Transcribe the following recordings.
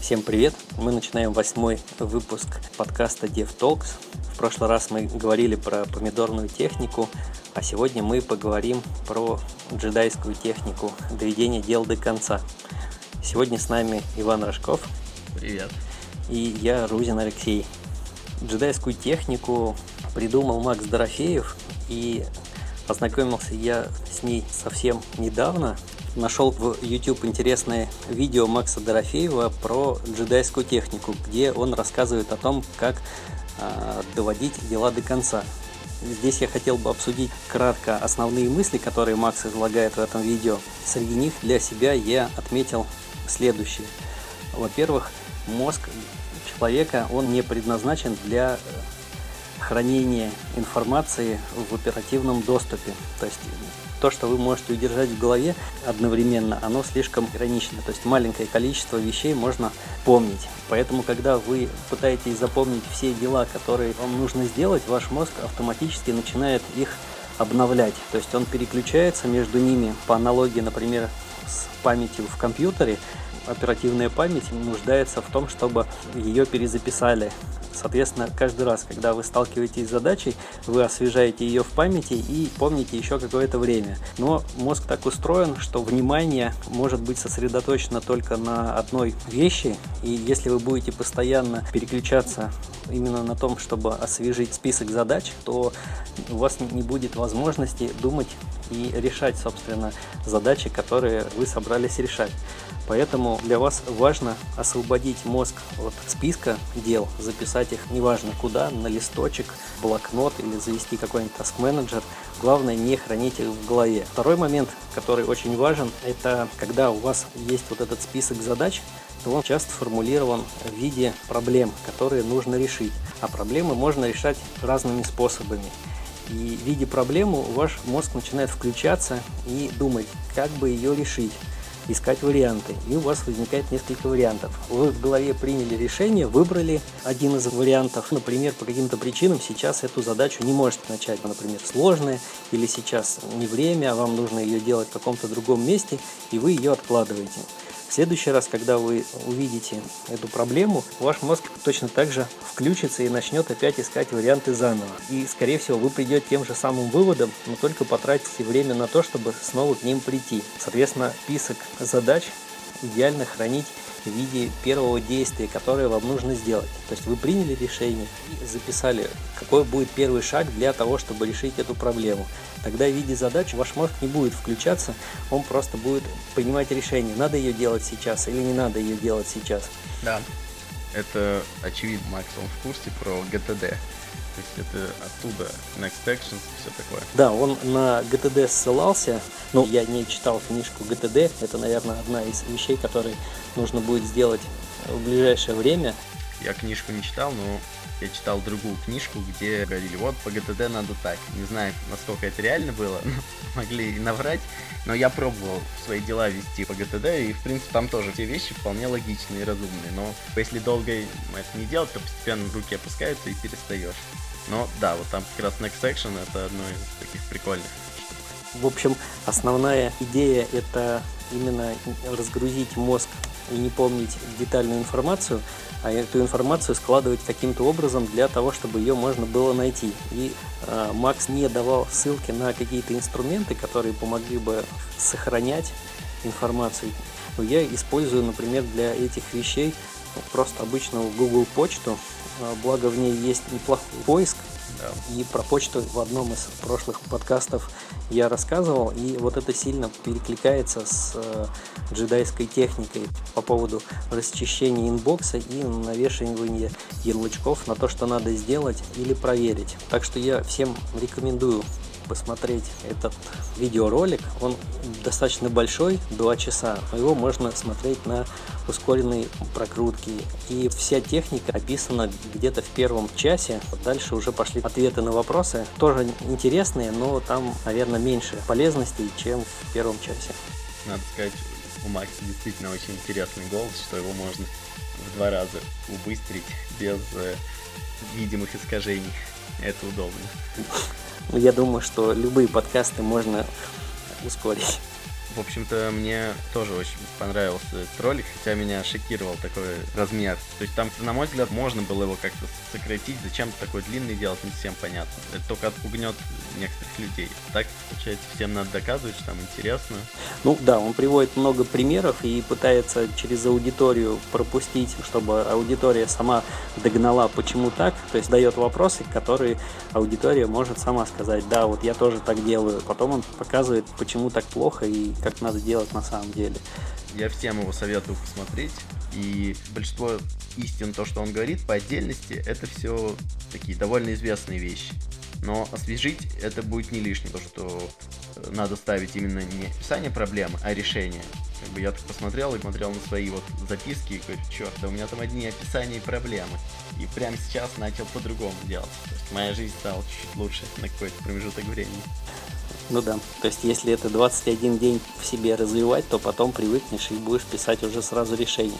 Всем привет! Мы начинаем восьмой выпуск подкаста DevTalks. В прошлый раз мы говорили про помидорную технику, а сегодня мы поговорим про джедайскую технику доведения дел до конца. Сегодня с нами Иван Рожков. Привет. И я, Рузин Алексей. Джедайскую технику придумал Макс Дорофеев, и познакомился я с ней совсем недавно – нашел в YouTube интересное видео Макса Дорофеева про джедайскую технику, где он рассказывает о том, как э, доводить дела до конца. Здесь я хотел бы обсудить кратко основные мысли, которые Макс излагает в этом видео. Среди них для себя я отметил следующее. Во-первых, мозг человека, он не предназначен для э, хранения информации в оперативном доступе. То есть то, что вы можете удержать в голове одновременно, оно слишком ограничено. То есть маленькое количество вещей можно помнить. Поэтому, когда вы пытаетесь запомнить все дела, которые вам нужно сделать, ваш мозг автоматически начинает их обновлять. То есть он переключается между ними по аналогии, например, с памятью в компьютере. Оперативная память нуждается в том, чтобы ее перезаписали Соответственно, каждый раз, когда вы сталкиваетесь с задачей, вы освежаете ее в памяти и помните еще какое-то время. Но мозг так устроен, что внимание может быть сосредоточено только на одной вещи, и если вы будете постоянно переключаться именно на том, чтобы освежить список задач, то у вас не будет возможности думать и решать, собственно, задачи, которые вы собрались решать. Поэтому для вас важно освободить мозг от списка дел, записать их неважно куда, на листочек, блокнот или завести какой-нибудь таск-менеджер. Главное не хранить их в голове. Второй момент, который очень важен, это когда у вас есть вот этот список задач, то он часто формулирован в виде проблем, которые нужно решить. А проблемы можно решать разными способами. И в виде проблемы ваш мозг начинает включаться и думать, как бы ее решить искать варианты. И у вас возникает несколько вариантов. Вы в голове приняли решение, выбрали один из вариантов. Например, по каким-то причинам сейчас эту задачу не можете начать. Например, сложная или сейчас не время, а вам нужно ее делать в каком-то другом месте, и вы ее откладываете. В следующий раз, когда вы увидите эту проблему, ваш мозг точно так же включится и начнет опять искать варианты заново. И, скорее всего, вы придете тем же самым выводом, но только потратите время на то, чтобы снова к ним прийти. Соответственно, список задач идеально хранить в виде первого действия, которое вам нужно сделать. То есть вы приняли решение и записали, какой будет первый шаг для того, чтобы решить эту проблему. Тогда в виде задач ваш мозг не будет включаться, он просто будет принимать решение, надо ее делать сейчас или не надо ее делать сейчас. Да, это очевидно, Макс, он в курсе про GTD. То есть это оттуда Next Actions и все такое. Да, он на GTD ссылался. Ну, я не читал книжку GTD. Это, наверное, одна из вещей, которые нужно будет сделать в ближайшее время. Я книжку не читал, но я читал другую книжку, где говорили, вот по ГТД надо так. Не знаю, насколько это реально было, могли наврать, но я пробовал свои дела вести по ГТД, и в принципе там тоже все вещи вполне логичные и разумные. Но если долго это не делать, то постепенно руки опускаются и перестаешь. Но да, вот там как раз Next Action это одно из таких прикольных. В общем, основная идея это именно разгрузить мозг и не помнить детальную информацию, а эту информацию складывать каким-то образом для того, чтобы ее можно было найти. И э, Макс не давал ссылки на какие-то инструменты, которые помогли бы сохранять информацию. Но я использую, например, для этих вещей просто обычную Google почту, а, благо в ней есть неплохой поиск, и про почту в одном из прошлых подкастов я рассказывал, и вот это сильно перекликается с э, джедайской техникой по поводу расчищения инбокса и навешивания ярлычков на то, что надо сделать или проверить. Так что я всем рекомендую посмотреть этот видеоролик. Он достаточно большой, 2 часа, но его можно смотреть на ускоренной прокрутке. И вся техника описана где-то в первом часе. Дальше уже пошли ответы на вопросы. Тоже интересные, но там, наверное, меньше полезностей, чем в первом часе. Надо сказать, у Макса действительно очень интересный голос, что его можно в два раза убыстрить без э, видимых искажений. Это удобно. Ну, я думаю, что любые подкасты можно ускорить. В общем-то, мне тоже очень понравился этот ролик, хотя меня шокировал такой размер. То есть там, на мой взгляд, можно было его как-то сократить. Зачем такой длинный делать, не всем понятно. Это только отпугнет некоторых людей. Так, получается, всем надо доказывать, что там интересно. Ну да, он приводит много примеров и пытается через аудиторию пропустить, чтобы аудитория сама догнала, почему так. То есть дает вопросы, которые аудитория может сама сказать, да, вот я тоже так делаю. Потом он показывает, почему так плохо и как надо делать на самом деле. Я всем его советую посмотреть. И большинство истин, то, что он говорит по отдельности, это все такие довольно известные вещи. Но освежить это будет не лишним, то что э, надо ставить именно не описание проблемы, а решение. Как бы я так посмотрел и смотрел на свои вот записки и говорю, черт, да у меня там одни описания и проблемы. И прямо сейчас начал по-другому делать. То есть моя жизнь стала чуть-чуть лучше на какой-то промежуток времени. Ну да, то есть если это 21 день в себе развивать, то потом привыкнешь и будешь писать уже сразу решение.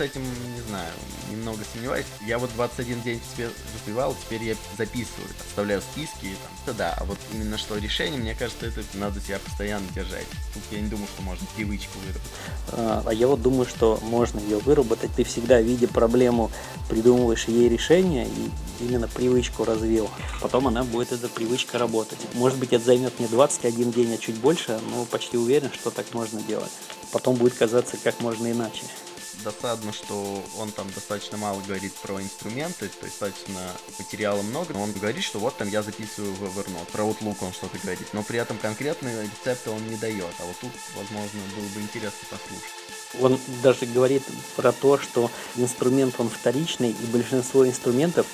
С этим, не знаю, немного сомневаюсь. Я вот 21 день в себе развивал, теперь я записываю, оставляю списки, и там, да, да, а вот именно что решение, мне кажется, это надо себя постоянно держать. Тут я не думаю, что можно привычку выработать. А, а я вот думаю, что можно ее выработать. Ты всегда, видя проблему, придумываешь ей решение и именно привычку развил. Потом она будет, эта привычка, работать. Может быть, это займет не 21 день, а чуть больше, но почти уверен, что так можно делать. Потом будет казаться, как можно иначе досадно, что он там достаточно мало говорит про инструменты, то есть достаточно материала много, но он говорит, что вот там я записываю в Evernote, про Outlook он что-то говорит, но при этом конкретные рецепты он не дает, а вот тут, возможно, было бы интересно послушать. Он даже говорит про то, что инструмент он вторичный, и большинство инструментов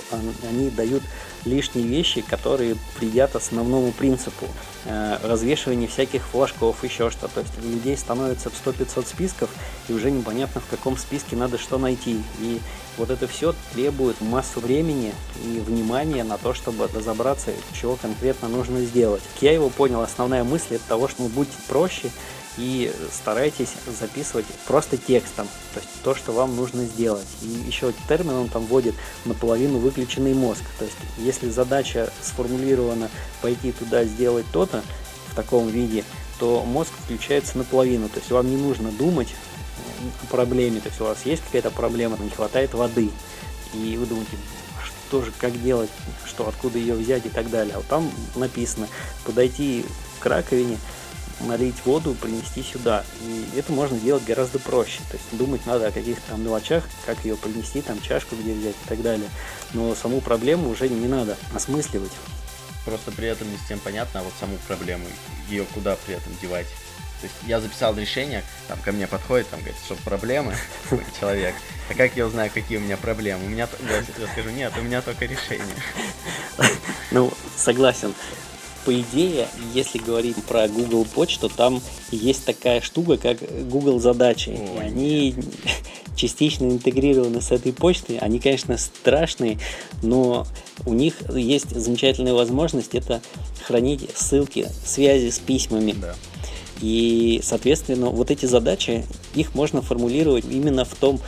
они дают лишние вещи, которые вредят основному принципу э, развешивания всяких флажков, еще что. То есть у людей становится 100-500 списков, и уже непонятно, в каком списке надо что найти. И вот это все требует массу времени и внимания на то, чтобы разобраться, чего конкретно нужно сделать. Я его понял, основная мысль это того, что ну, будьте проще, и старайтесь записывать просто текстом, то есть то, что вам нужно сделать. И еще термин он там вводит наполовину выключенный мозг. То есть если задача сформулирована пойти туда сделать то-то в таком виде, то мозг включается наполовину. То есть вам не нужно думать о проблеме. То есть у вас есть какая-то проблема, не хватает воды. И вы думаете, что же, как делать, что, откуда ее взять и так далее. А вот там написано подойти к раковине, налить воду, принести сюда. И это можно делать гораздо проще. То есть думать надо о каких-то там мелочах, как ее принести, там чашку где взять и так далее. Но саму проблему уже не надо осмысливать. Просто при этом не всем понятно, а вот саму проблему, ее куда при этом девать. То есть я записал решение, там ко мне подходит, там говорит, что проблемы, человек. А как я узнаю, какие у меня проблемы? У меня, я, скажу, нет, у меня только решение. Ну, согласен по идее, если говорить про Google почту, там есть такая штука, как Google задачи. Ой, и они частично интегрированы с этой почтой. Они, конечно, страшные, но у них есть замечательная возможность это хранить ссылки, связи с письмами. Да. И, соответственно, вот эти задачи, их можно формулировать именно в том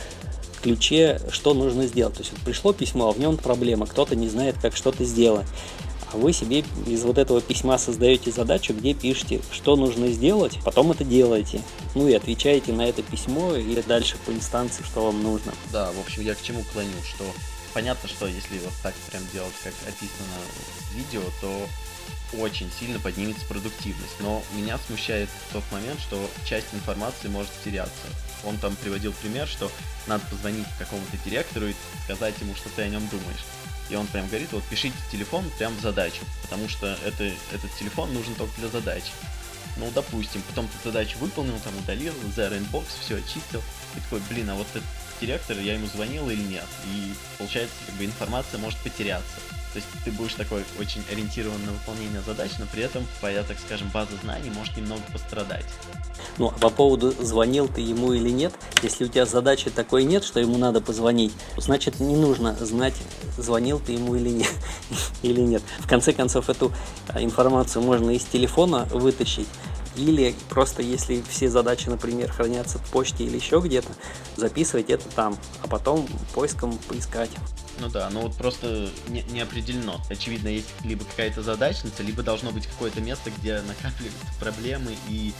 ключе, что нужно сделать. То есть вот пришло письмо, а в нем проблема, кто-то не знает, как что-то сделать а вы себе из вот этого письма создаете задачу, где пишете, что нужно сделать, потом это делаете. Ну и отвечаете на это письмо или дальше по инстанции, что вам нужно. Да, в общем, я к чему клоню, что понятно, что если вот так прям делать, как описано в видео, то очень сильно поднимется продуктивность. Но меня смущает тот момент, что часть информации может теряться. Он там приводил пример, что надо позвонить какому-то директору и сказать ему, что ты о нем думаешь. И он прям говорит, вот пишите телефон прям в задачу, потому что это, этот телефон нужен только для задачи. Ну, допустим, потом ты задачу выполнил, там удалил, zero inbox, все очистил. И такой, блин, а вот этот директор, я ему звонил или нет? И получается, как бы информация может потеряться. То есть ты будешь такой очень ориентирован на выполнение задач, но при этом твоя, так скажем, база знаний может немного пострадать. Ну, а по поводу звонил ты ему или нет, если у тебя задачи такой нет, что ему надо позвонить, значит не нужно знать, звонил ты ему или нет. или нет. В конце концов, эту а, информацию можно из телефона вытащить, или просто если все задачи, например, хранятся в почте или еще где-то, записывать это там, а потом поиском поискать. Ну да, но вот просто не, не определено. Очевидно, есть либо какая-то задачница, либо должно быть какое-то место, где накапливаются проблемы и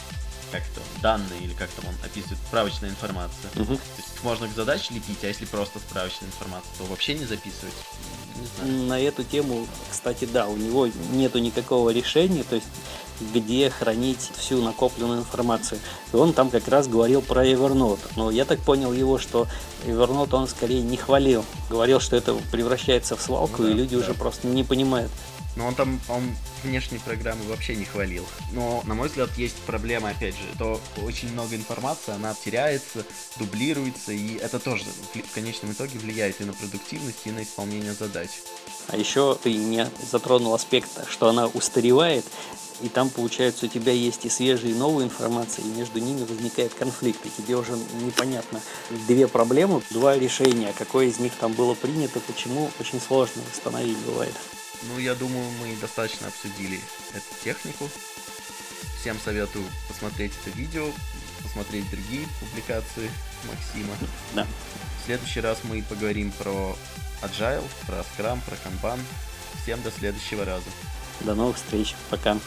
как-то данные или как там он описывает, справочная информация. Мгм. То есть можно к задаче лепить, а если просто справочная информация, то вообще не записывать. Не знаю. На эту тему, кстати, да, у него нету никакого решения, то есть где хранить всю накопленную информацию. И он там как раз говорил про Evernote. Но я так понял его, что Evernote он скорее не хвалил. Говорил, что это превращается в свалку, Ну да, и люди да. уже просто не понимают. Но он там, он внешние программы вообще не хвалил. Но, на мой взгляд, есть проблема, опять же, то очень много информации, она теряется, дублируется, и это тоже в конечном итоге влияет и на продуктивность, и на исполнение задач. А еще ты не затронул аспект, что она устаревает, и там, получается, у тебя есть и свежая, и новая информация, и между ними возникает конфликт, и тебе уже непонятно. Две проблемы, два решения, какое из них там было принято, почему, очень сложно восстановить бывает. Ну, я думаю, мы достаточно обсудили эту технику. Всем советую посмотреть это видео, посмотреть другие публикации Максима. Да. В следующий раз мы поговорим про Agile, про Scrum, про Kanban. Всем до следующего раза. До новых встреч. Пока.